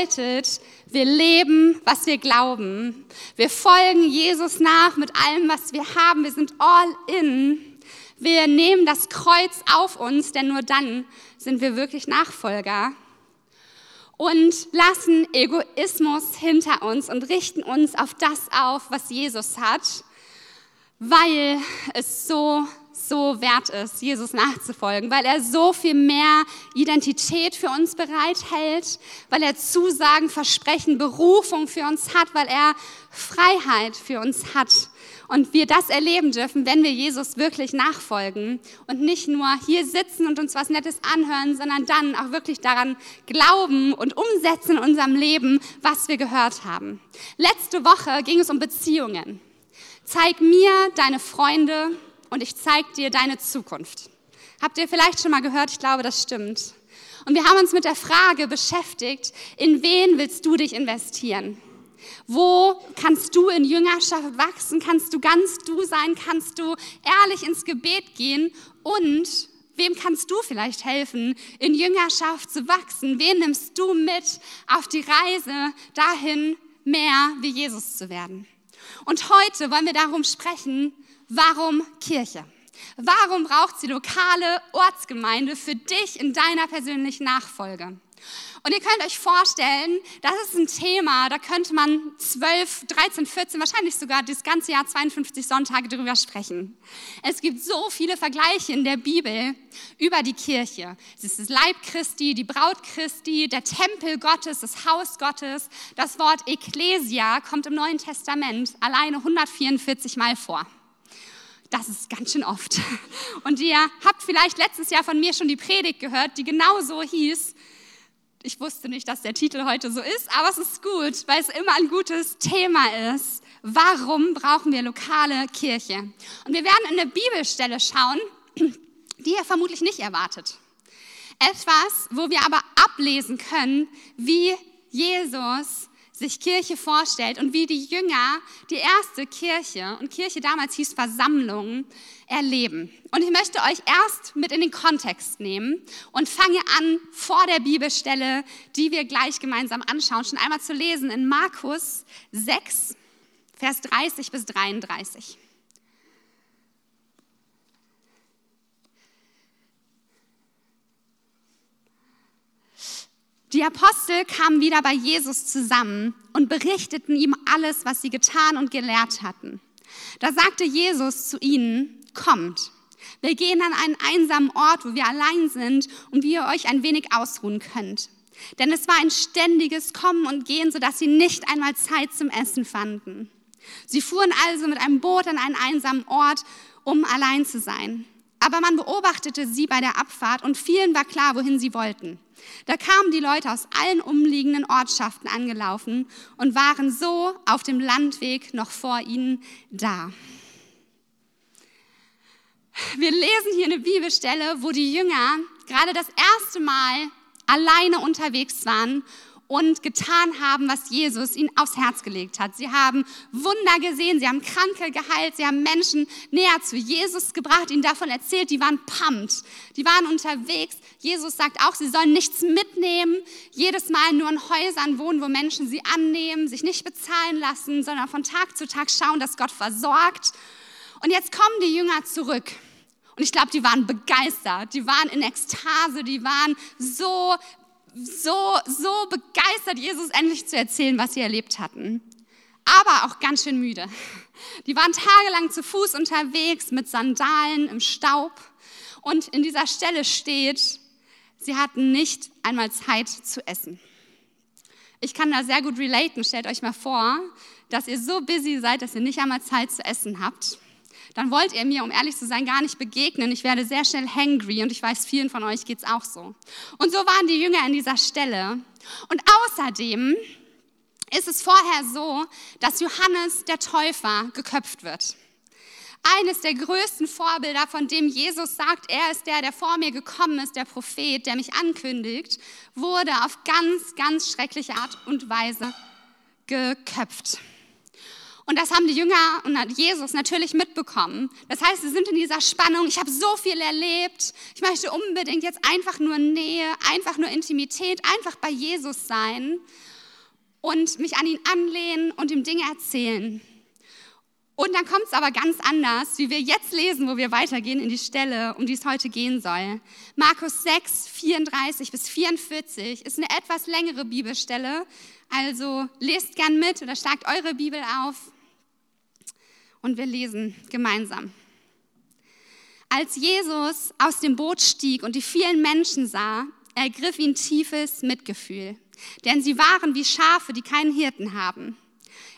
bedeutet, wir leben, was wir glauben. Wir folgen Jesus nach mit allem, was wir haben. Wir sind all in. Wir nehmen das Kreuz auf uns, denn nur dann sind wir wirklich Nachfolger. Und lassen Egoismus hinter uns und richten uns auf das auf, was Jesus hat, weil es so so wert ist, Jesus nachzufolgen, weil er so viel mehr Identität für uns bereithält, weil er Zusagen, Versprechen, Berufung für uns hat, weil er Freiheit für uns hat. Und wir das erleben dürfen, wenn wir Jesus wirklich nachfolgen und nicht nur hier sitzen und uns was Nettes anhören, sondern dann auch wirklich daran glauben und umsetzen in unserem Leben, was wir gehört haben. Letzte Woche ging es um Beziehungen. Zeig mir deine Freunde, und ich zeige dir deine Zukunft. Habt ihr vielleicht schon mal gehört? Ich glaube, das stimmt. Und wir haben uns mit der Frage beschäftigt, in wen willst du dich investieren? Wo kannst du in Jüngerschaft wachsen? Kannst du ganz du sein? Kannst du ehrlich ins Gebet gehen? Und wem kannst du vielleicht helfen, in Jüngerschaft zu wachsen? wen nimmst du mit auf die Reise dahin, mehr wie Jesus zu werden? Und heute wollen wir darum sprechen, Warum Kirche? Warum braucht sie lokale Ortsgemeinde für dich in deiner persönlichen Nachfolge? Und ihr könnt euch vorstellen, das ist ein Thema, da könnte man 12, 13, 14, wahrscheinlich sogar das ganze Jahr 52 Sonntage darüber sprechen. Es gibt so viele Vergleiche in der Bibel über die Kirche. Es ist das Leib Christi, die Braut Christi, der Tempel Gottes, das Haus Gottes. Das Wort Ecclesia kommt im Neuen Testament alleine 144 Mal vor. Das ist ganz schön oft. Und ihr habt vielleicht letztes Jahr von mir schon die Predigt gehört, die genau so hieß. Ich wusste nicht, dass der Titel heute so ist, aber es ist gut, weil es immer ein gutes Thema ist. Warum brauchen wir lokale Kirche? Und wir werden in eine Bibelstelle schauen, die ihr vermutlich nicht erwartet. Etwas, wo wir aber ablesen können, wie Jesus sich Kirche vorstellt und wie die Jünger die erste Kirche, und Kirche damals hieß Versammlung, erleben. Und ich möchte euch erst mit in den Kontext nehmen und fange an vor der Bibelstelle, die wir gleich gemeinsam anschauen, schon einmal zu lesen in Markus 6, Vers 30 bis 33. Die Apostel kamen wieder bei Jesus zusammen und berichteten ihm alles, was sie getan und gelehrt hatten. Da sagte Jesus zu ihnen, kommt, wir gehen an einen einsamen Ort, wo wir allein sind und wie ihr euch ein wenig ausruhen könnt. Denn es war ein ständiges Kommen und Gehen, sodass sie nicht einmal Zeit zum Essen fanden. Sie fuhren also mit einem Boot an einen einsamen Ort, um allein zu sein. Aber man beobachtete sie bei der Abfahrt und vielen war klar, wohin sie wollten. Da kamen die Leute aus allen umliegenden Ortschaften angelaufen und waren so auf dem Landweg noch vor ihnen da. Wir lesen hier eine Bibelstelle, wo die Jünger gerade das erste Mal alleine unterwegs waren und getan haben, was Jesus ihnen aufs Herz gelegt hat. Sie haben Wunder gesehen, sie haben Kranke geheilt, sie haben Menschen näher zu Jesus gebracht, ihnen davon erzählt, die waren pumped, die waren unterwegs. Jesus sagt auch, sie sollen nichts mitnehmen, jedes Mal nur in Häusern wohnen, wo Menschen sie annehmen, sich nicht bezahlen lassen, sondern von Tag zu Tag schauen, dass Gott versorgt. Und jetzt kommen die Jünger zurück. Und ich glaube, die waren begeistert, die waren in Ekstase, die waren so so, so begeistert, Jesus endlich zu erzählen, was sie erlebt hatten. Aber auch ganz schön müde. Die waren tagelang zu Fuß unterwegs mit Sandalen im Staub. Und in dieser Stelle steht, sie hatten nicht einmal Zeit zu essen. Ich kann da sehr gut relaten. Stellt euch mal vor, dass ihr so busy seid, dass ihr nicht einmal Zeit zu essen habt dann wollt ihr mir, um ehrlich zu sein, gar nicht begegnen. Ich werde sehr schnell hangry und ich weiß, vielen von euch geht es auch so. Und so waren die Jünger an dieser Stelle. Und außerdem ist es vorher so, dass Johannes der Täufer geköpft wird. Eines der größten Vorbilder, von dem Jesus sagt, er ist der, der vor mir gekommen ist, der Prophet, der mich ankündigt, wurde auf ganz, ganz schreckliche Art und Weise geköpft. Und das haben die Jünger und Jesus natürlich mitbekommen. Das heißt, sie sind in dieser Spannung. Ich habe so viel erlebt. Ich möchte unbedingt jetzt einfach nur Nähe, einfach nur Intimität, einfach bei Jesus sein und mich an ihn anlehnen und ihm Dinge erzählen. Und dann kommt es aber ganz anders, wie wir jetzt lesen, wo wir weitergehen in die Stelle, um die es heute gehen soll. Markus 6, 34 bis 44 ist eine etwas längere Bibelstelle. Also lest gern mit oder schlagt eure Bibel auf und wir lesen gemeinsam. Als Jesus aus dem Boot stieg und die vielen Menschen sah, ergriff ihn tiefes Mitgefühl, denn sie waren wie Schafe, die keinen Hirten haben.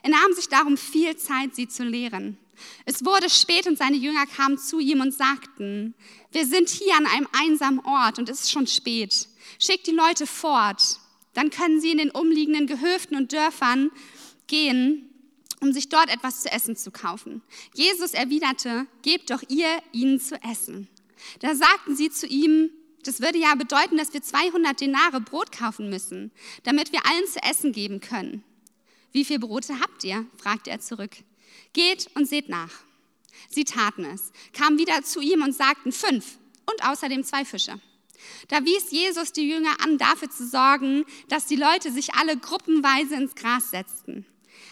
Er nahm sich darum viel Zeit, sie zu lehren. Es wurde spät und seine Jünger kamen zu ihm und sagten, wir sind hier an einem einsamen Ort und es ist schon spät. Schickt die Leute fort, dann können sie in den umliegenden Gehöften und Dörfern gehen, um sich dort etwas zu essen zu kaufen. Jesus erwiderte, gebt doch ihr ihnen zu essen. Da sagten sie zu ihm, das würde ja bedeuten, dass wir 200 Denare Brot kaufen müssen, damit wir allen zu essen geben können. Wie viele Brote habt ihr? fragte er zurück. Geht und seht nach. Sie taten es, kamen wieder zu ihm und sagten fünf und außerdem zwei Fische. Da wies Jesus die Jünger an, dafür zu sorgen, dass die Leute sich alle gruppenweise ins Gras setzten.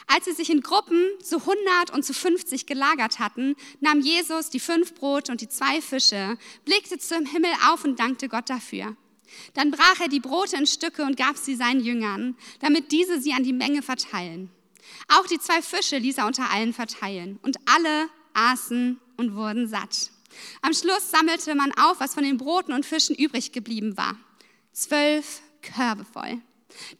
Als sie sich in Gruppen zu 100 und zu 50 gelagert hatten, nahm Jesus die fünf Brote und die zwei Fische, blickte zum Himmel auf und dankte Gott dafür. Dann brach er die Brote in Stücke und gab sie seinen Jüngern, damit diese sie an die Menge verteilen. Auch die zwei Fische ließ er unter allen verteilen und alle aßen und wurden satt. Am Schluss sammelte man auf, was von den Broten und Fischen übrig geblieben war. Zwölf Körbe voll.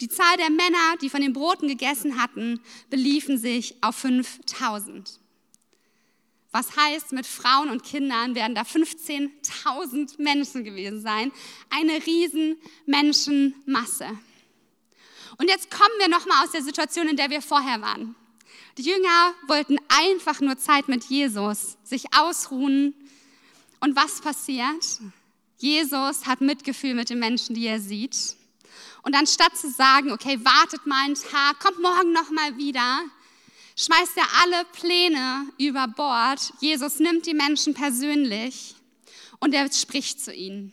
Die Zahl der Männer, die von den Broten gegessen hatten, beliefen sich auf 5000. Was heißt, mit Frauen und Kindern werden da 15.000 Menschen gewesen sein. Eine riesen Menschenmasse. Und jetzt kommen wir nochmal aus der Situation, in der wir vorher waren. Die Jünger wollten einfach nur Zeit mit Jesus, sich ausruhen. Und was passiert? Jesus hat Mitgefühl mit den Menschen, die er sieht. Und anstatt zu sagen, okay, wartet mal einen Tag, kommt morgen nochmal wieder, schmeißt er alle Pläne über Bord. Jesus nimmt die Menschen persönlich und er spricht zu ihnen.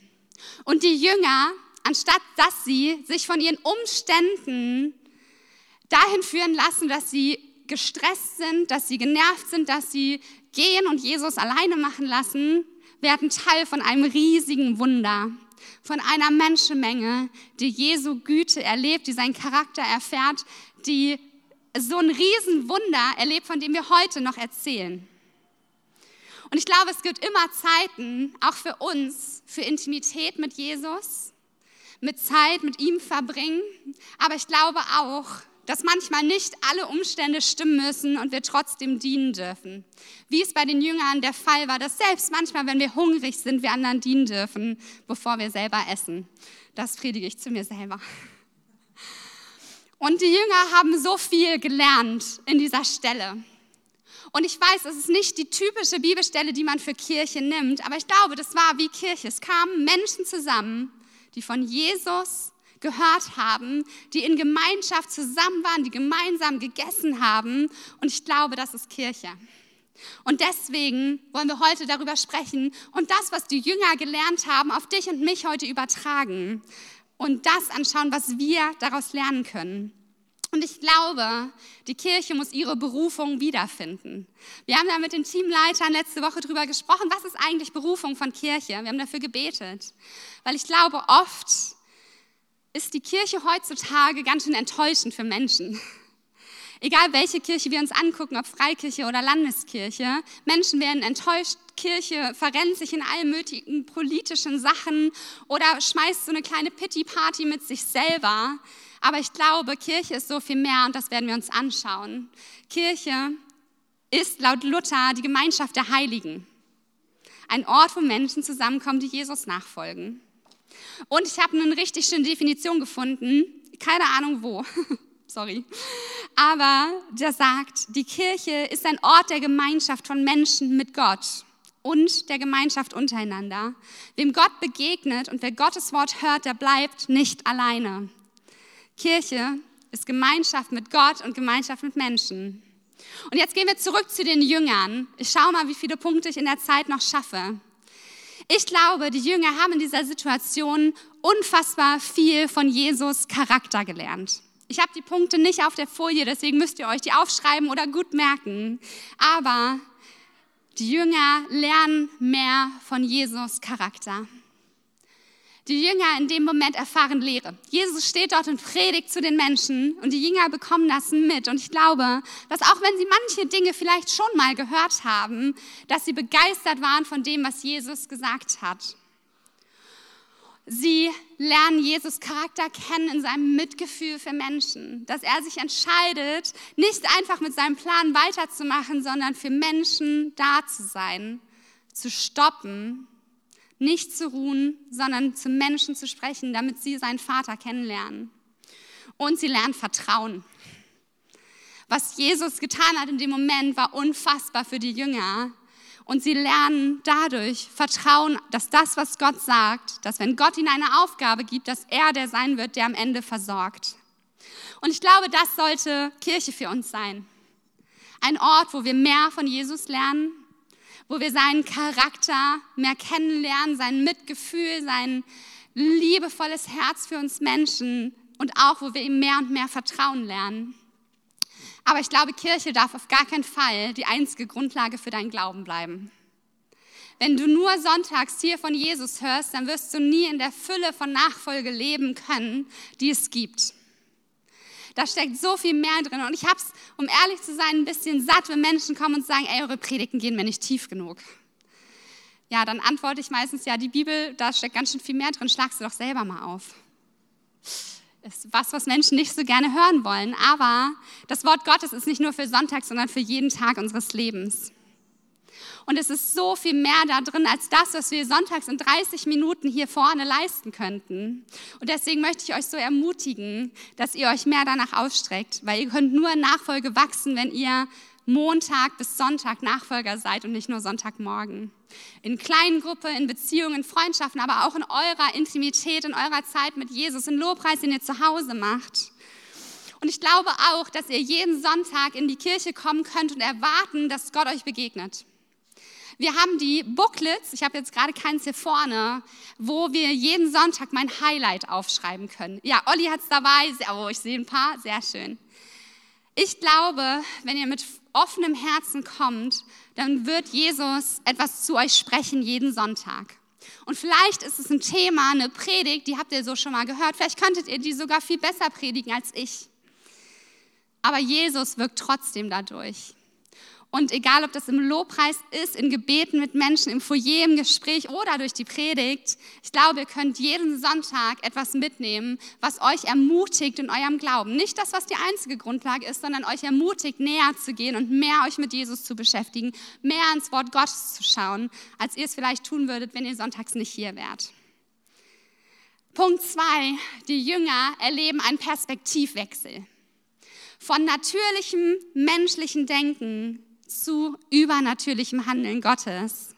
Und die Jünger, anstatt dass sie sich von ihren Umständen dahin führen lassen, dass sie gestresst sind, dass sie genervt sind, dass sie gehen und Jesus alleine machen lassen, werden Teil von einem riesigen Wunder, von einer Menschenmenge, die Jesu Güte erlebt, die seinen Charakter erfährt, die so ein Riesenwunder erlebt, von dem wir heute noch erzählen. Und ich glaube, es gibt immer Zeiten, auch für uns, für Intimität mit Jesus, mit Zeit mit ihm verbringen. Aber ich glaube auch, dass manchmal nicht alle Umstände stimmen müssen und wir trotzdem dienen dürfen. Wie es bei den Jüngern der Fall war, dass selbst manchmal, wenn wir hungrig sind, wir anderen dienen dürfen, bevor wir selber essen. Das predige ich zu mir selber. Und die Jünger haben so viel gelernt in dieser Stelle. Und ich weiß, es ist nicht die typische Bibelstelle, die man für Kirche nimmt, aber ich glaube, das war wie Kirche. Es kamen Menschen zusammen, die von Jesus gehört haben, die in Gemeinschaft zusammen waren, die gemeinsam gegessen haben. Und ich glaube, das ist Kirche. Und deswegen wollen wir heute darüber sprechen und das, was die Jünger gelernt haben, auf dich und mich heute übertragen und das anschauen, was wir daraus lernen können. Und ich glaube, die Kirche muss ihre Berufung wiederfinden. Wir haben da mit den Teamleitern letzte Woche drüber gesprochen, was ist eigentlich Berufung von Kirche? Wir haben dafür gebetet, weil ich glaube, oft ist die Kirche heutzutage ganz schön enttäuschend für Menschen. Egal welche Kirche wir uns angucken, ob Freikirche oder Landeskirche, Menschen werden enttäuscht, Kirche verrennt sich in allen möglichen politischen Sachen oder schmeißt so eine kleine Pity-Party mit sich selber. Aber ich glaube, Kirche ist so viel mehr und das werden wir uns anschauen. Kirche ist laut Luther die Gemeinschaft der Heiligen. Ein Ort, wo Menschen zusammenkommen, die Jesus nachfolgen. Und ich habe eine richtig schöne Definition gefunden, keine Ahnung wo, sorry. Aber der sagt, die Kirche ist ein Ort der Gemeinschaft von Menschen mit Gott und der Gemeinschaft untereinander. Wem Gott begegnet und wer Gottes Wort hört, der bleibt nicht alleine. Kirche ist Gemeinschaft mit Gott und Gemeinschaft mit Menschen. Und jetzt gehen wir zurück zu den Jüngern. Ich schaue mal, wie viele Punkte ich in der Zeit noch schaffe. Ich glaube, die Jünger haben in dieser Situation unfassbar viel von Jesus Charakter gelernt. Ich habe die Punkte nicht auf der Folie, deswegen müsst ihr euch die aufschreiben oder gut merken. Aber die Jünger lernen mehr von Jesus Charakter. Die Jünger in dem Moment erfahren Lehre. Jesus steht dort und predigt zu den Menschen und die Jünger bekommen das mit. Und ich glaube, dass auch wenn sie manche Dinge vielleicht schon mal gehört haben, dass sie begeistert waren von dem, was Jesus gesagt hat. Sie lernen Jesus Charakter kennen in seinem Mitgefühl für Menschen, dass er sich entscheidet, nicht einfach mit seinem Plan weiterzumachen, sondern für Menschen da zu sein, zu stoppen nicht zu ruhen, sondern zu Menschen zu sprechen, damit sie seinen Vater kennenlernen. Und sie lernen Vertrauen. Was Jesus getan hat in dem Moment, war unfassbar für die Jünger. Und sie lernen dadurch Vertrauen, dass das, was Gott sagt, dass wenn Gott ihnen eine Aufgabe gibt, dass er der sein wird, der am Ende versorgt. Und ich glaube, das sollte Kirche für uns sein. Ein Ort, wo wir mehr von Jesus lernen, wo wir seinen Charakter mehr kennenlernen, sein Mitgefühl, sein liebevolles Herz für uns Menschen und auch, wo wir ihm mehr und mehr vertrauen lernen. Aber ich glaube, Kirche darf auf gar keinen Fall die einzige Grundlage für deinen Glauben bleiben. Wenn du nur sonntags hier von Jesus hörst, dann wirst du nie in der Fülle von Nachfolge leben können, die es gibt. Da steckt so viel mehr drin. Und ich habe es, um ehrlich zu sein, ein bisschen satt, wenn Menschen kommen und sagen, ey, eure Predigten gehen mir nicht tief genug. Ja, dann antworte ich meistens, ja, die Bibel, da steckt ganz schön viel mehr drin, schlag sie doch selber mal auf. Ist was, was Menschen nicht so gerne hören wollen. Aber das Wort Gottes ist nicht nur für Sonntag, sondern für jeden Tag unseres Lebens. Und es ist so viel mehr da drin als das, was wir sonntags in 30 Minuten hier vorne leisten könnten. Und deswegen möchte ich euch so ermutigen, dass ihr euch mehr danach ausstreckt, weil ihr könnt nur in Nachfolge wachsen, wenn ihr Montag bis Sonntag Nachfolger seid und nicht nur Sonntagmorgen. In kleinen Gruppen, in Beziehungen, in Freundschaften, aber auch in eurer Intimität, in eurer Zeit mit Jesus, in Lobpreis, den ihr zu Hause macht. Und ich glaube auch, dass ihr jeden Sonntag in die Kirche kommen könnt und erwarten, dass Gott euch begegnet. Wir haben die Booklets, ich habe jetzt gerade keins hier vorne, wo wir jeden Sonntag mein Highlight aufschreiben können. Ja, Olli hat es dabei, oh, ich sehe ein paar, sehr schön. Ich glaube, wenn ihr mit offenem Herzen kommt, dann wird Jesus etwas zu euch sprechen jeden Sonntag. Und vielleicht ist es ein Thema, eine Predigt, die habt ihr so schon mal gehört. Vielleicht könntet ihr die sogar viel besser predigen als ich. Aber Jesus wirkt trotzdem dadurch. Und egal, ob das im Lobpreis ist, in Gebeten mit Menschen, im Foyer, im Gespräch oder durch die Predigt, ich glaube, ihr könnt jeden Sonntag etwas mitnehmen, was euch ermutigt in eurem Glauben. Nicht das, was die einzige Grundlage ist, sondern euch ermutigt, näher zu gehen und mehr euch mit Jesus zu beschäftigen, mehr ins Wort Gottes zu schauen, als ihr es vielleicht tun würdet, wenn ihr sonntags nicht hier wärt. Punkt zwei: Die Jünger erleben einen Perspektivwechsel. Von natürlichem menschlichen Denken zu übernatürlichem Handeln Gottes.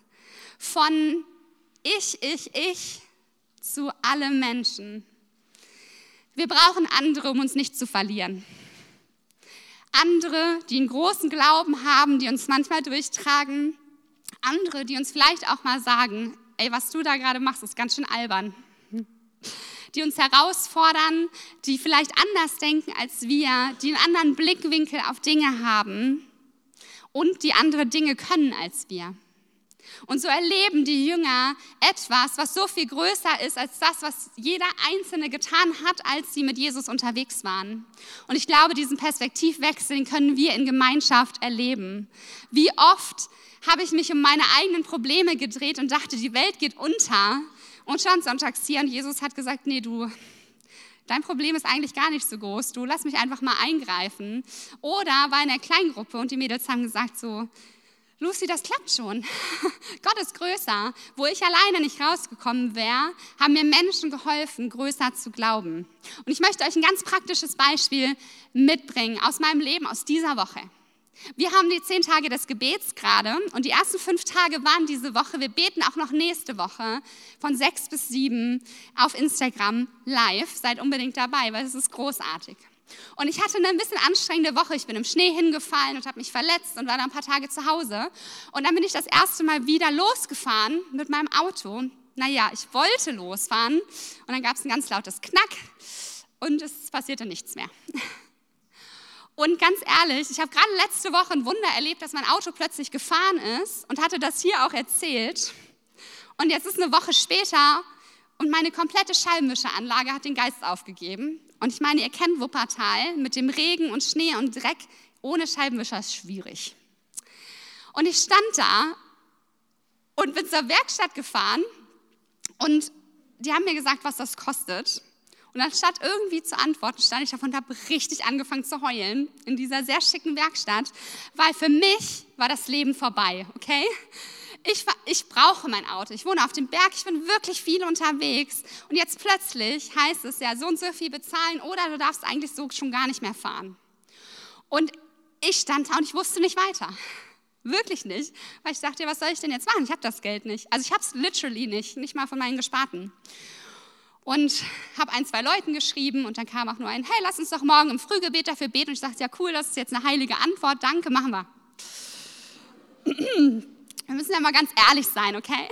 Von ich, ich, ich zu alle Menschen. Wir brauchen andere, um uns nicht zu verlieren. Andere, die einen großen Glauben haben, die uns manchmal durchtragen. Andere, die uns vielleicht auch mal sagen, ey, was du da gerade machst, ist ganz schön albern. Die uns herausfordern, die vielleicht anders denken als wir, die einen anderen Blickwinkel auf Dinge haben und die andere Dinge können als wir. Und so erleben die Jünger etwas, was so viel größer ist als das, was jeder Einzelne getan hat, als sie mit Jesus unterwegs waren. Und ich glaube, diesen Perspektivwechsel können wir in Gemeinschaft erleben. Wie oft habe ich mich um meine eigenen Probleme gedreht und dachte, die Welt geht unter und stand sonntags hier und Jesus hat gesagt, nee, du, dein Problem ist eigentlich gar nicht so groß, du lass mich einfach mal eingreifen. Oder war in der Kleingruppe und die Mädels haben gesagt so, Lucy, das klappt schon. Gott ist größer. Wo ich alleine nicht rausgekommen wäre, haben mir Menschen geholfen, größer zu glauben. Und ich möchte euch ein ganz praktisches Beispiel mitbringen aus meinem Leben, aus dieser Woche. Wir haben die zehn Tage des Gebets gerade und die ersten fünf Tage waren diese Woche. Wir beten auch noch nächste Woche von sechs bis sieben auf Instagram live. Seid unbedingt dabei, weil es ist großartig. Und ich hatte eine ein bisschen anstrengende Woche. Ich bin im Schnee hingefallen und habe mich verletzt und war dann ein paar Tage zu Hause. Und dann bin ich das erste Mal wieder losgefahren mit meinem Auto. Naja, ich wollte losfahren und dann gab es ein ganz lautes Knack und es passierte nichts mehr. Und ganz ehrlich, ich habe gerade letzte Woche ein Wunder erlebt, dass mein Auto plötzlich gefahren ist und hatte das hier auch erzählt. Und jetzt ist eine Woche später und meine komplette Scheibenwischeranlage hat den Geist aufgegeben. Und ich meine, ihr kennt Wuppertal mit dem Regen und Schnee und Dreck. Ohne Scheibenwischer ist schwierig. Und ich stand da und bin zur Werkstatt gefahren und die haben mir gesagt, was das kostet. Und anstatt irgendwie zu antworten, stand ich davon und habe richtig angefangen zu heulen in dieser sehr schicken Werkstatt, weil für mich war das Leben vorbei, okay? Ich, ich brauche mein Auto. Ich wohne auf dem Berg, ich bin wirklich viel unterwegs. Und jetzt plötzlich heißt es ja, so und so viel bezahlen oder du darfst eigentlich so schon gar nicht mehr fahren. Und ich stand da und ich wusste nicht weiter. Wirklich nicht. Weil ich dachte, was soll ich denn jetzt machen? Ich habe das Geld nicht. Also ich habe es literally nicht, nicht mal von meinen Gesparten. Und habe ein, zwei Leuten geschrieben und dann kam auch nur ein, hey, lass uns doch morgen im Frühgebet dafür beten. Und ich dachte, ja cool, das ist jetzt eine heilige Antwort, danke, machen wir. Wir müssen ja mal ganz ehrlich sein, okay?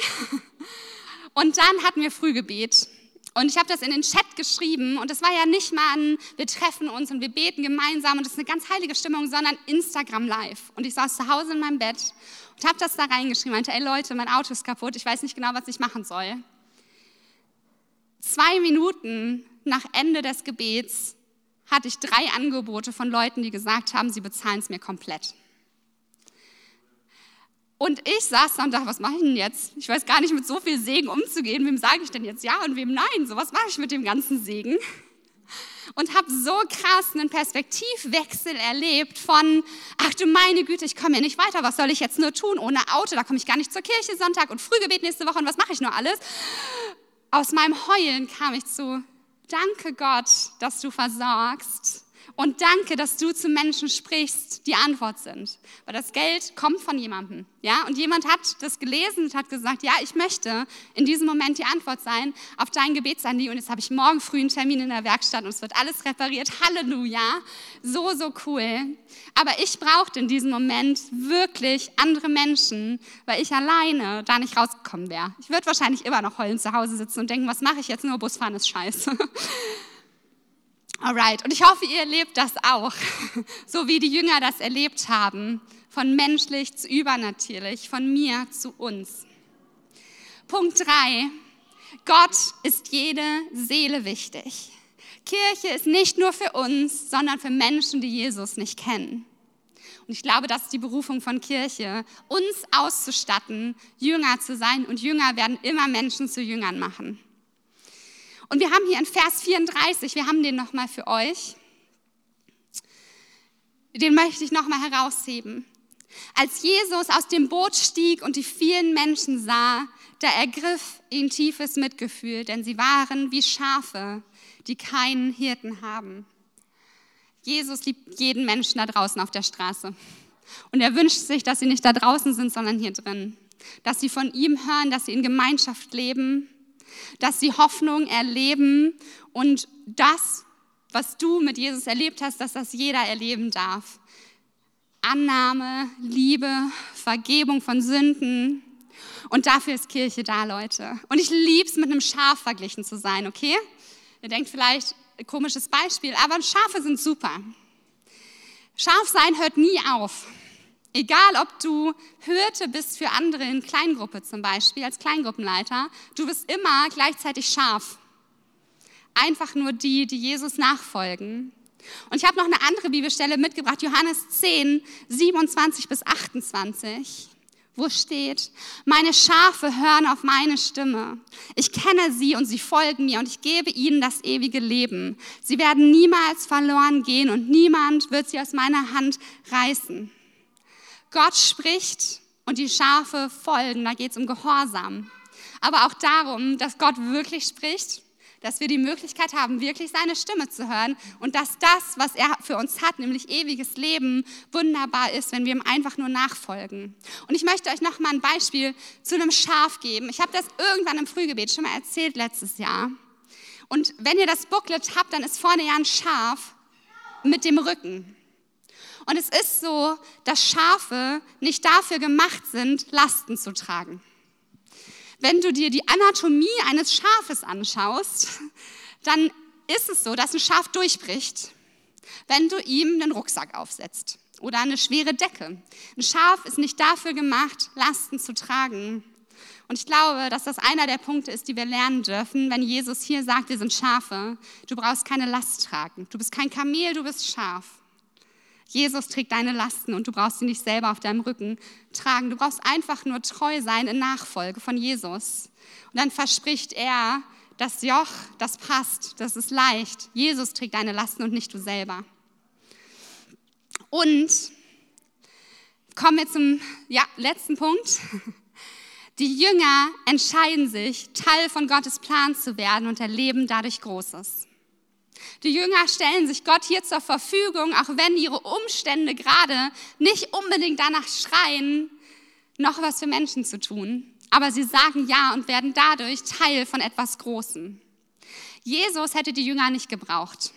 Und dann hatten wir Frühgebet. Und ich habe das in den Chat geschrieben und es war ja nicht mal ein, wir treffen uns und wir beten gemeinsam und es ist eine ganz heilige Stimmung, sondern Instagram live. Und ich saß zu Hause in meinem Bett und habe das da reingeschrieben, meinte, ey Leute, mein Auto ist kaputt, ich weiß nicht genau, was ich machen soll. Zwei Minuten nach Ende des Gebets hatte ich drei Angebote von Leuten, die gesagt haben, sie bezahlen es mir komplett. Und ich saß da und dachte, was mache ich denn jetzt? Ich weiß gar nicht, mit so viel Segen umzugehen. Wem sage ich denn jetzt ja und wem nein? So was mache ich mit dem ganzen Segen? Und habe so krass einen Perspektivwechsel erlebt von, ach du meine Güte, ich komme hier nicht weiter, was soll ich jetzt nur tun? Ohne Auto, da komme ich gar nicht zur Kirche Sonntag und Frühgebet nächste Woche und was mache ich nur alles? Aus meinem Heulen kam ich zu, danke Gott, dass du versorgst und danke, dass du zu Menschen sprichst, die Antwort sind. Weil das Geld kommt von jemandem. Ja? Und jemand hat das gelesen und hat gesagt, ja, ich möchte in diesem Moment die Antwort sein auf dein Gebetsanliegen. Und jetzt habe ich morgen früh einen Termin in der Werkstatt und es wird alles repariert. Halleluja. So, so cool. Aber ich brauchte in diesem Moment wirklich andere Menschen, weil ich alleine da nicht rausgekommen wäre. Ich würde wahrscheinlich immer noch heulen zu Hause sitzen und denken, was mache ich jetzt? Nur Busfahren ist scheiße. Alright, und ich hoffe, ihr erlebt das auch, so wie die Jünger das erlebt haben, von menschlich zu übernatürlich, von mir zu uns. Punkt drei: Gott ist jede Seele wichtig. Kirche ist nicht nur für uns, sondern für Menschen, die Jesus nicht kennen. Und ich glaube, das ist die Berufung von Kirche, uns auszustatten, Jünger zu sein. Und Jünger werden immer Menschen zu Jüngern machen. Und wir haben hier in Vers 34, wir haben den nochmal für euch. Den möchte ich nochmal herausheben. Als Jesus aus dem Boot stieg und die vielen Menschen sah, da ergriff ihn tiefes Mitgefühl, denn sie waren wie Schafe, die keinen Hirten haben. Jesus liebt jeden Menschen da draußen auf der Straße. Und er wünscht sich, dass sie nicht da draußen sind, sondern hier drin. Dass sie von ihm hören, dass sie in Gemeinschaft leben dass sie Hoffnung erleben und das, was du mit Jesus erlebt hast, dass das jeder erleben darf. Annahme, Liebe, Vergebung von Sünden. Und dafür ist Kirche da, Leute. Und ich liebe es, mit einem Schaf verglichen zu sein, okay? Ihr denkt vielleicht, komisches Beispiel, aber Schafe sind super. Schaf sein hört nie auf. Egal, ob du Hürte bist für andere in Kleingruppe zum Beispiel, als Kleingruppenleiter, du bist immer gleichzeitig scharf. Einfach nur die, die Jesus nachfolgen. Und ich habe noch eine andere Bibelstelle mitgebracht, Johannes 10, 27 bis 28, wo steht, meine Schafe hören auf meine Stimme. Ich kenne sie und sie folgen mir und ich gebe ihnen das ewige Leben. Sie werden niemals verloren gehen und niemand wird sie aus meiner Hand reißen. Gott spricht und die Schafe folgen, da geht es um Gehorsam. Aber auch darum, dass Gott wirklich spricht, dass wir die Möglichkeit haben, wirklich seine Stimme zu hören und dass das, was er für uns hat, nämlich ewiges Leben, wunderbar ist, wenn wir ihm einfach nur nachfolgen. Und ich möchte euch noch mal ein Beispiel zu einem Schaf geben. Ich habe das irgendwann im Frühgebet schon mal erzählt letztes Jahr. Und wenn ihr das Booklet habt, dann ist vorne ja ein Schaf mit dem Rücken. Und es ist so, dass Schafe nicht dafür gemacht sind, Lasten zu tragen. Wenn du dir die Anatomie eines Schafes anschaust, dann ist es so, dass ein Schaf durchbricht, wenn du ihm einen Rucksack aufsetzt oder eine schwere Decke. Ein Schaf ist nicht dafür gemacht, Lasten zu tragen. Und ich glaube, dass das einer der Punkte ist, die wir lernen dürfen, wenn Jesus hier sagt, wir sind Schafe. Du brauchst keine Last tragen. Du bist kein Kamel, du bist Schaf. Jesus trägt deine Lasten und du brauchst sie nicht selber auf deinem Rücken tragen. Du brauchst einfach nur treu sein in Nachfolge von Jesus. Und dann verspricht er, das Joch, das passt, das ist leicht. Jesus trägt deine Lasten und nicht du selber. Und kommen wir zum ja, letzten Punkt. Die Jünger entscheiden sich, Teil von Gottes Plan zu werden und erleben dadurch Großes. Die Jünger stellen sich Gott hier zur Verfügung, auch wenn ihre Umstände gerade nicht unbedingt danach schreien, noch was für Menschen zu tun. Aber sie sagen ja und werden dadurch Teil von etwas Großem. Jesus hätte die Jünger nicht gebraucht,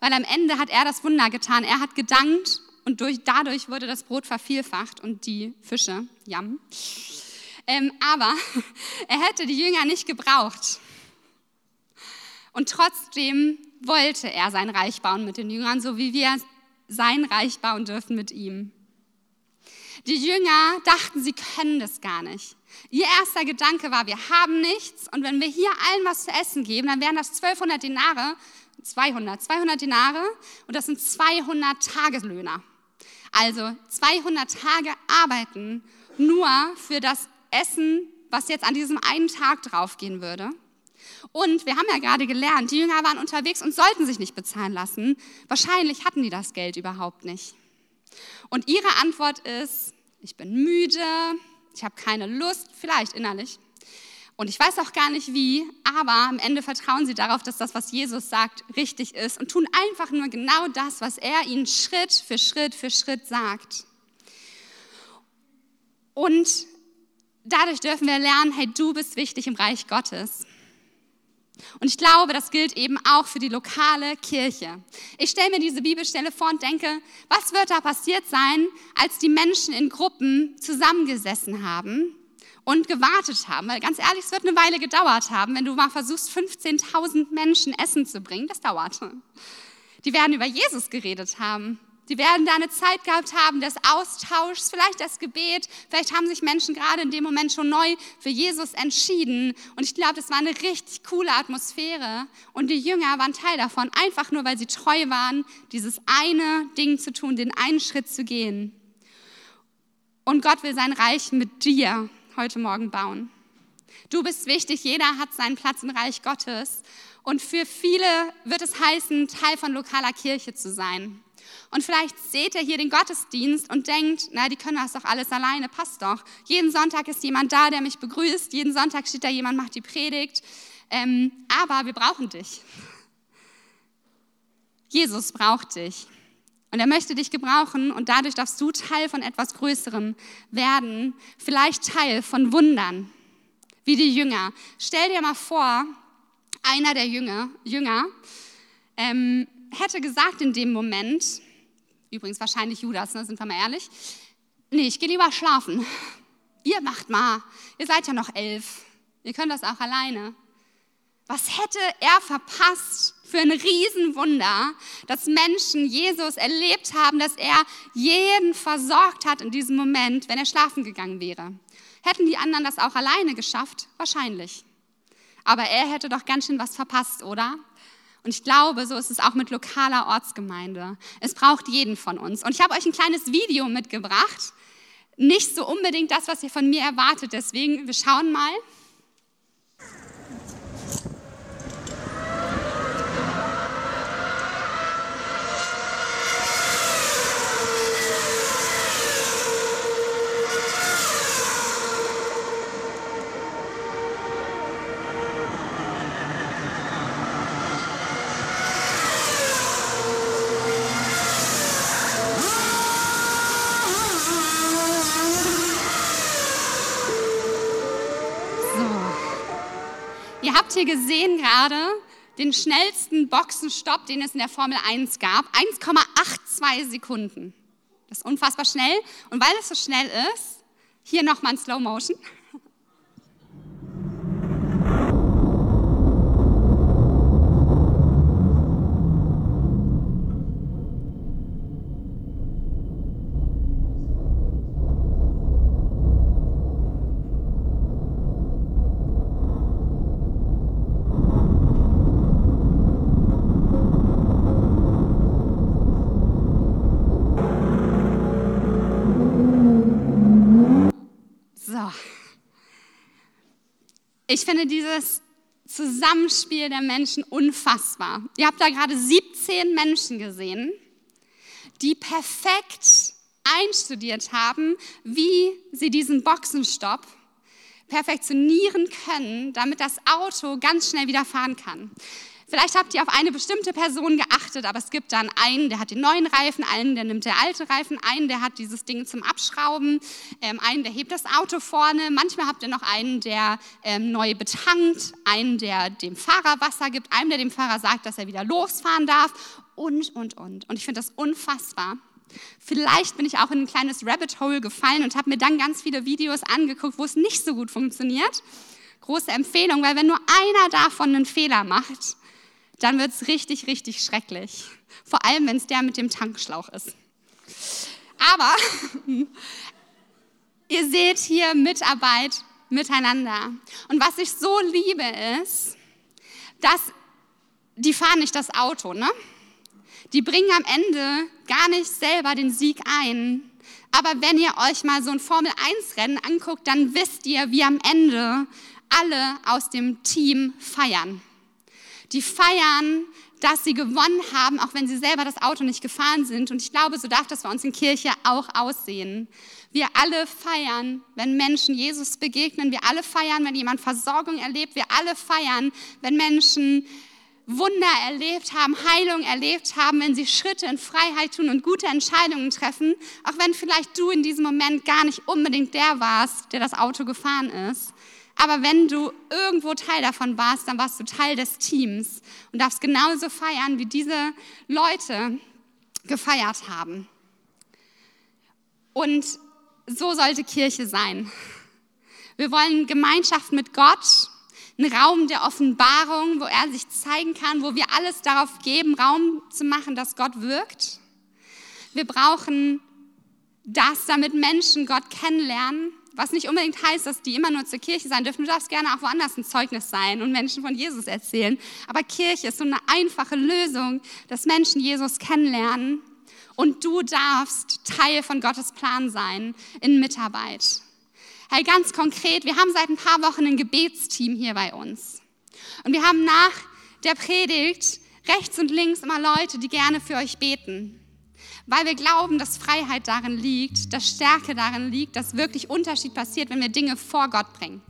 weil am Ende hat er das Wunder getan. Er hat gedankt und durch, dadurch wurde das Brot vervielfacht und die Fische, jam. Ähm, aber er hätte die Jünger nicht gebraucht. Und trotzdem wollte er sein Reich bauen mit den Jüngern, so wie wir sein Reich bauen dürfen mit ihm. Die Jünger dachten, sie können das gar nicht. Ihr erster Gedanke war, wir haben nichts und wenn wir hier allen was zu essen geben, dann wären das 1200 Dinare, 200, 200 Dinare und das sind 200 Tageslöhner. Also 200 Tage arbeiten nur für das Essen, was jetzt an diesem einen Tag draufgehen würde. Und wir haben ja gerade gelernt, die Jünger waren unterwegs und sollten sich nicht bezahlen lassen. Wahrscheinlich hatten die das Geld überhaupt nicht. Und ihre Antwort ist, ich bin müde, ich habe keine Lust, vielleicht innerlich. Und ich weiß auch gar nicht wie, aber am Ende vertrauen sie darauf, dass das, was Jesus sagt, richtig ist und tun einfach nur genau das, was er ihnen Schritt für Schritt für Schritt sagt. Und dadurch dürfen wir lernen, hey, du bist wichtig im Reich Gottes. Und ich glaube, das gilt eben auch für die lokale Kirche. Ich stelle mir diese Bibelstelle vor und denke, was wird da passiert sein, als die Menschen in Gruppen zusammengesessen haben und gewartet haben? Weil ganz ehrlich, es wird eine Weile gedauert haben, wenn du mal versuchst, 15.000 Menschen Essen zu bringen. Das dauerte. Die werden über Jesus geredet haben. Die werden da eine Zeit gehabt haben des Austauschs, vielleicht das Gebet. Vielleicht haben sich Menschen gerade in dem Moment schon neu für Jesus entschieden. Und ich glaube, das war eine richtig coole Atmosphäre. Und die Jünger waren Teil davon, einfach nur, weil sie treu waren, dieses eine Ding zu tun, den einen Schritt zu gehen. Und Gott will sein Reich mit dir heute Morgen bauen. Du bist wichtig, jeder hat seinen Platz im Reich Gottes. Und für viele wird es heißen, Teil von lokaler Kirche zu sein. Und vielleicht seht ihr hier den Gottesdienst und denkt, na, die können das doch alles alleine, passt doch. Jeden Sonntag ist jemand da, der mich begrüßt. Jeden Sonntag steht da jemand, macht die Predigt. Ähm, aber wir brauchen dich. Jesus braucht dich. Und er möchte dich gebrauchen und dadurch darfst du Teil von etwas Größerem werden. Vielleicht Teil von Wundern, wie die Jünger. Stell dir mal vor, einer der Jünger, Jünger ähm, hätte gesagt in dem Moment, übrigens wahrscheinlich Judas, ne, sind wir mal ehrlich, nee, ich gehe lieber schlafen. Ihr macht mal, ihr seid ja noch elf, ihr könnt das auch alleine. Was hätte er verpasst für ein Riesenwunder, dass Menschen Jesus erlebt haben, dass er jeden versorgt hat in diesem Moment, wenn er schlafen gegangen wäre? Hätten die anderen das auch alleine geschafft? Wahrscheinlich. Aber er hätte doch ganz schön was verpasst, oder? Und ich glaube, so ist es auch mit lokaler Ortsgemeinde. Es braucht jeden von uns. Und ich habe euch ein kleines Video mitgebracht. Nicht so unbedingt das, was ihr von mir erwartet. Deswegen, wir schauen mal. Ihr habt hier gesehen gerade, den schnellsten Boxenstopp, den es in der Formel 1 gab. 1,82 Sekunden. Das ist unfassbar schnell. Und weil es so schnell ist, hier nochmal in Slow Motion. Ich finde dieses Zusammenspiel der Menschen unfassbar. Ihr habt da gerade 17 Menschen gesehen, die perfekt einstudiert haben, wie sie diesen Boxenstopp perfektionieren können, damit das Auto ganz schnell wieder fahren kann. Vielleicht habt ihr auf eine bestimmte Person geachtet, aber es gibt dann einen, der hat den neuen Reifen, einen, der nimmt der alte Reifen, einen, der hat dieses Ding zum Abschrauben, ähm, einen, der hebt das Auto vorne. Manchmal habt ihr noch einen, der ähm, neu betankt, einen, der dem Fahrer Wasser gibt, einen, der dem Fahrer sagt, dass er wieder losfahren darf und, und, und. Und ich finde das unfassbar. Vielleicht bin ich auch in ein kleines Rabbit Hole gefallen und habe mir dann ganz viele Videos angeguckt, wo es nicht so gut funktioniert. Große Empfehlung, weil wenn nur einer davon einen Fehler macht, dann wird es richtig, richtig schrecklich. Vor allem, wenn es der mit dem Tankschlauch ist. Aber ihr seht hier Mitarbeit miteinander. Und was ich so liebe ist, dass die fahren nicht das Auto, ne? Die bringen am Ende gar nicht selber den Sieg ein. Aber wenn ihr euch mal so ein Formel-1-Rennen anguckt, dann wisst ihr, wie am Ende alle aus dem Team feiern. Die feiern, dass sie gewonnen haben, auch wenn sie selber das Auto nicht gefahren sind. Und ich glaube, so darf das bei uns in Kirche auch aussehen. Wir alle feiern, wenn Menschen Jesus begegnen. Wir alle feiern, wenn jemand Versorgung erlebt. Wir alle feiern, wenn Menschen Wunder erlebt haben, Heilung erlebt haben, wenn sie Schritte in Freiheit tun und gute Entscheidungen treffen, auch wenn vielleicht du in diesem Moment gar nicht unbedingt der warst, der das Auto gefahren ist. Aber wenn du irgendwo Teil davon warst, dann warst du Teil des Teams und darfst genauso feiern, wie diese Leute gefeiert haben. Und so sollte Kirche sein. Wir wollen Gemeinschaft mit Gott, einen Raum der Offenbarung, wo er sich zeigen kann, wo wir alles darauf geben, Raum zu machen, dass Gott wirkt. Wir brauchen das, damit Menschen Gott kennenlernen was nicht unbedingt heißt, dass die immer nur zur Kirche sein dürfen. Du darfst gerne auch woanders ein Zeugnis sein und Menschen von Jesus erzählen. Aber Kirche ist so eine einfache Lösung, dass Menschen Jesus kennenlernen. Und du darfst Teil von Gottes Plan sein in Mitarbeit. Hey, ganz konkret, wir haben seit ein paar Wochen ein Gebetsteam hier bei uns. Und wir haben nach der Predigt rechts und links immer Leute, die gerne für euch beten weil wir glauben, dass Freiheit darin liegt, dass Stärke darin liegt, dass wirklich Unterschied passiert, wenn wir Dinge vor Gott bringen.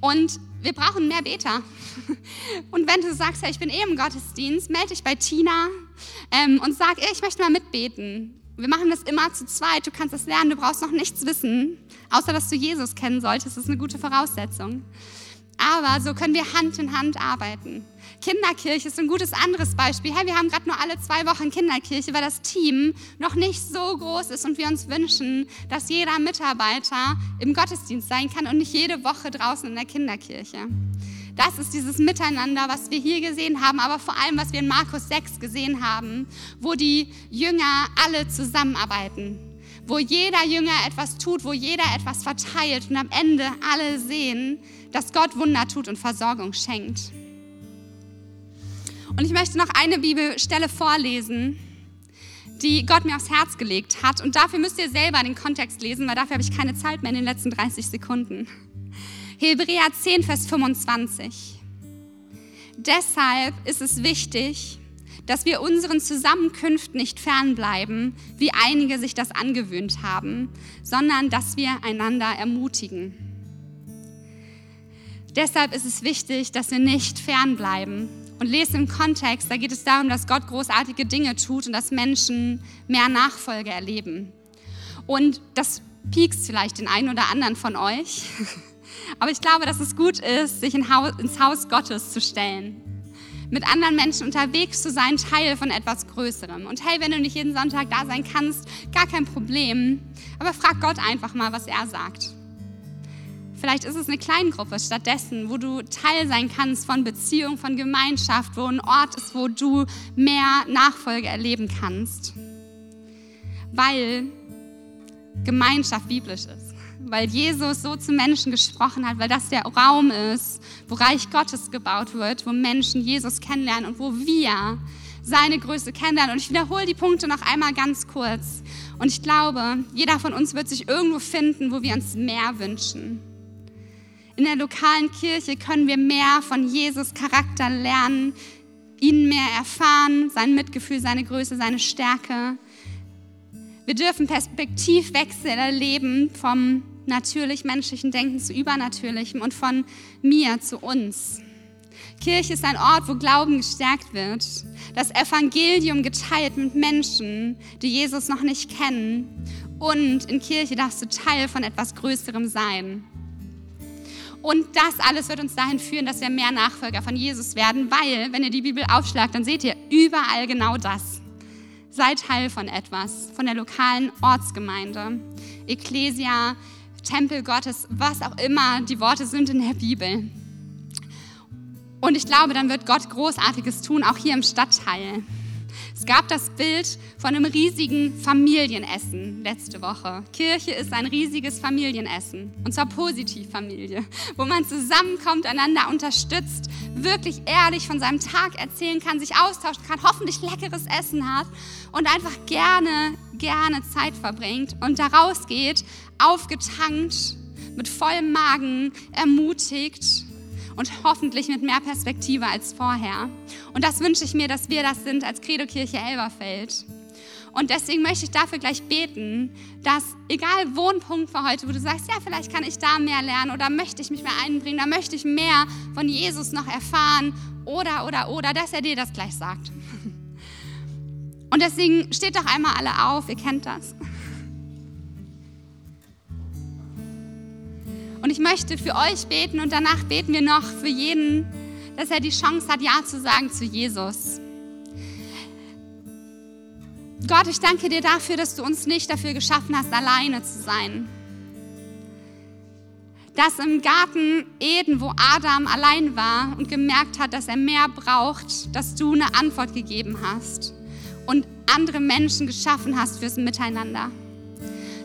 Und wir brauchen mehr Beter. Und wenn du sagst, ja, ich bin eh im Gottesdienst, melde dich bei Tina ähm, und sag, ich möchte mal mitbeten. Wir machen das immer zu zweit. Du kannst das lernen, du brauchst noch nichts wissen, außer dass du Jesus kennen solltest. Das ist eine gute Voraussetzung. Aber so können wir Hand in Hand arbeiten. Kinderkirche ist ein gutes anderes Beispiel. Hey, wir haben gerade nur alle zwei Wochen Kinderkirche, weil das Team noch nicht so groß ist und wir uns wünschen, dass jeder Mitarbeiter im Gottesdienst sein kann und nicht jede Woche draußen in der Kinderkirche. Das ist dieses Miteinander, was wir hier gesehen haben, aber vor allem, was wir in Markus 6 gesehen haben, wo die Jünger alle zusammenarbeiten, wo jeder Jünger etwas tut, wo jeder etwas verteilt und am Ende alle sehen, dass Gott Wunder tut und Versorgung schenkt. Und ich möchte noch eine Bibelstelle vorlesen, die Gott mir aufs Herz gelegt hat. Und dafür müsst ihr selber den Kontext lesen, weil dafür habe ich keine Zeit mehr in den letzten 30 Sekunden. Hebräer 10, Vers 25. Deshalb ist es wichtig, dass wir unseren Zusammenkünften nicht fernbleiben, wie einige sich das angewöhnt haben, sondern dass wir einander ermutigen. Deshalb ist es wichtig, dass wir nicht fernbleiben. Und lese im Kontext, da geht es darum, dass Gott großartige Dinge tut und dass Menschen mehr Nachfolge erleben. Und das piekst vielleicht den einen oder anderen von euch. Aber ich glaube, dass es gut ist, sich ins Haus Gottes zu stellen mit anderen Menschen unterwegs zu sein, Teil von etwas Größerem. Und hey, wenn du nicht jeden Sonntag da sein kannst, gar kein Problem. Aber frag Gott einfach mal, was er sagt. Vielleicht ist es eine Kleingruppe stattdessen, wo du Teil sein kannst von Beziehung, von Gemeinschaft, wo ein Ort ist, wo du mehr Nachfolge erleben kannst. Weil Gemeinschaft biblisch ist. Weil Jesus so zu Menschen gesprochen hat, weil das der Raum ist, wo Reich Gottes gebaut wird, wo Menschen Jesus kennenlernen und wo wir seine Größe kennenlernen. Und ich wiederhole die Punkte noch einmal ganz kurz. Und ich glaube, jeder von uns wird sich irgendwo finden, wo wir uns mehr wünschen. In der lokalen Kirche können wir mehr von Jesus Charakter lernen, ihn mehr erfahren, sein Mitgefühl, seine Größe, seine Stärke. Wir dürfen Perspektivwechsel erleben vom natürlich menschlichen Denken zu übernatürlichem und von mir zu uns. Kirche ist ein Ort, wo Glauben gestärkt wird, das Evangelium geteilt mit Menschen, die Jesus noch nicht kennen. Und in Kirche darfst du Teil von etwas Größerem sein. Und das alles wird uns dahin führen, dass wir mehr Nachfolger von Jesus werden, weil, wenn ihr die Bibel aufschlagt, dann seht ihr überall genau das. Seid Teil von etwas, von der lokalen Ortsgemeinde, Ecclesia, Tempel Gottes, was auch immer die Worte sind in der Bibel. Und ich glaube, dann wird Gott Großartiges tun, auch hier im Stadtteil. Es gab das Bild von einem riesigen Familienessen letzte Woche. Kirche ist ein riesiges Familienessen. Und zwar positiv Familie, wo man zusammenkommt, einander unterstützt, wirklich ehrlich von seinem Tag erzählen kann, sich austauschen kann, hoffentlich leckeres Essen hat und einfach gerne, gerne Zeit verbringt und da rausgeht, aufgetankt, mit vollem Magen, ermutigt und hoffentlich mit mehr Perspektive als vorher. Und das wünsche ich mir, dass wir das sind als Credo-Kirche Elberfeld. Und deswegen möchte ich dafür gleich beten, dass egal Wohnpunkt für heute, wo du sagst, ja, vielleicht kann ich da mehr lernen oder möchte ich mich mehr einbringen, da möchte ich mehr von Jesus noch erfahren oder, oder, oder, dass er dir das gleich sagt. Und deswegen steht doch einmal alle auf, ihr kennt das. Und ich möchte für euch beten und danach beten wir noch für jeden, dass er die Chance hat, Ja zu sagen zu Jesus. Gott, ich danke dir dafür, dass du uns nicht dafür geschaffen hast, alleine zu sein. Dass im Garten Eden, wo Adam allein war und gemerkt hat, dass er mehr braucht, dass du eine Antwort gegeben hast und andere Menschen geschaffen hast fürs Miteinander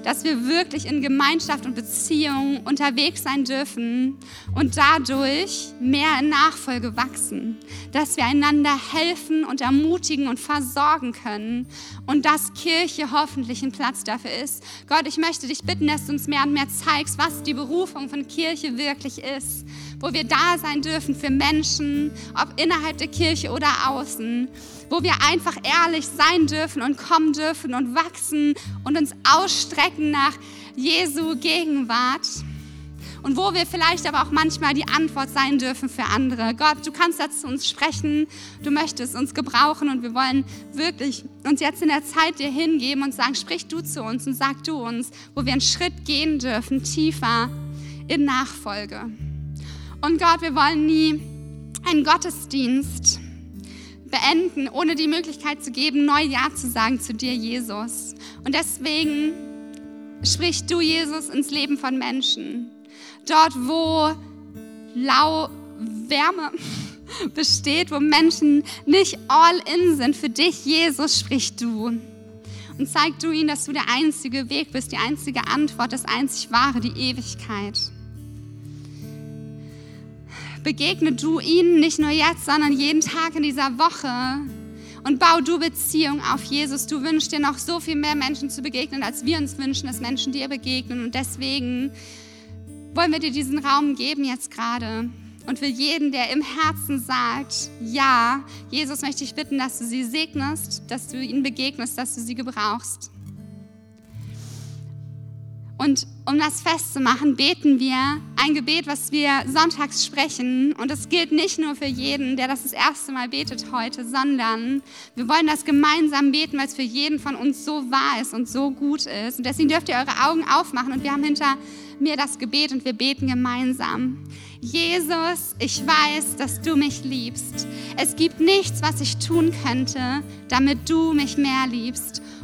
dass wir wirklich in Gemeinschaft und Beziehung unterwegs sein dürfen und dadurch mehr in Nachfolge wachsen, dass wir einander helfen und ermutigen und versorgen können und dass Kirche hoffentlich ein Platz dafür ist. Gott, ich möchte dich bitten, dass du uns mehr und mehr zeigst, was die Berufung von Kirche wirklich ist, wo wir da sein dürfen für Menschen, ob innerhalb der Kirche oder außen wo wir einfach ehrlich sein dürfen und kommen dürfen und wachsen und uns ausstrecken nach Jesu Gegenwart. Und wo wir vielleicht aber auch manchmal die Antwort sein dürfen für andere. Gott, du kannst dazu uns sprechen, du möchtest uns gebrauchen und wir wollen wirklich uns jetzt in der Zeit dir hingeben und sagen, sprich du zu uns und sag du uns, wo wir einen Schritt gehen dürfen, tiefer in Nachfolge. Und Gott, wir wollen nie einen Gottesdienst beenden, ohne die Möglichkeit zu geben, neu Ja zu sagen zu dir, Jesus. Und deswegen sprich du, Jesus, ins Leben von Menschen. Dort, wo lau Wärme besteht, wo Menschen nicht all in sind, für dich, Jesus, sprich du. Und zeig du ihnen, dass du der einzige Weg bist, die einzige Antwort, das einzig Wahre, die Ewigkeit begegne du ihnen nicht nur jetzt, sondern jeden Tag in dieser Woche und bau du Beziehung auf Jesus. Du wünschst dir noch so viel mehr Menschen zu begegnen, als wir uns wünschen, dass Menschen dir begegnen. Und deswegen wollen wir dir diesen Raum geben jetzt gerade. Und für jeden, der im Herzen sagt, ja, Jesus möchte ich bitten, dass du sie segnest, dass du ihnen begegnest, dass du sie gebrauchst. Und um das festzumachen, beten wir ein Gebet, was wir sonntags sprechen. Und es gilt nicht nur für jeden, der das das erste Mal betet heute, sondern wir wollen das gemeinsam beten, weil es für jeden von uns so wahr ist und so gut ist. Und deswegen dürft ihr eure Augen aufmachen und wir haben hinter mir das Gebet und wir beten gemeinsam. Jesus, ich weiß, dass du mich liebst. Es gibt nichts, was ich tun könnte, damit du mich mehr liebst.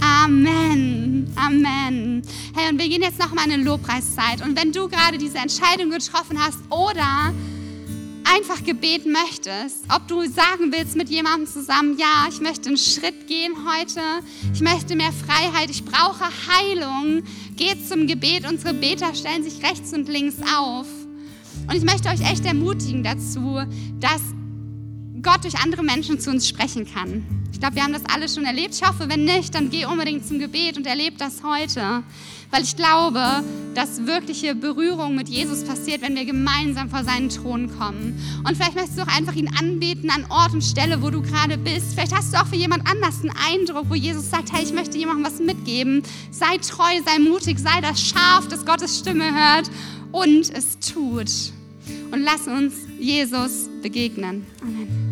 Amen. Amen. Hey, und wir gehen jetzt nochmal in eine Lobpreiszeit. Und wenn du gerade diese Entscheidung getroffen hast oder einfach Gebet möchtest, ob du sagen willst mit jemandem zusammen, ja, ich möchte einen Schritt gehen heute, ich möchte mehr Freiheit, ich brauche Heilung, geht zum Gebet. Unsere Beter stellen sich rechts und links auf. Und ich möchte euch echt ermutigen dazu, dass Gott durch andere Menschen zu uns sprechen kann. Ich glaube, wir haben das alle schon erlebt. Ich hoffe, wenn nicht, dann geh unbedingt zum Gebet und erlebe das heute. Weil ich glaube, dass wirkliche Berührung mit Jesus passiert, wenn wir gemeinsam vor seinen Thron kommen. Und vielleicht möchtest du auch einfach ihn anbeten an Ort und Stelle, wo du gerade bist. Vielleicht hast du auch für jemand anders einen Eindruck, wo Jesus sagt, hey, ich möchte jemandem was mitgeben. Sei treu, sei mutig, sei das Schaf, das Gottes Stimme hört und es tut. Und lass uns Jesus begegnen. Amen.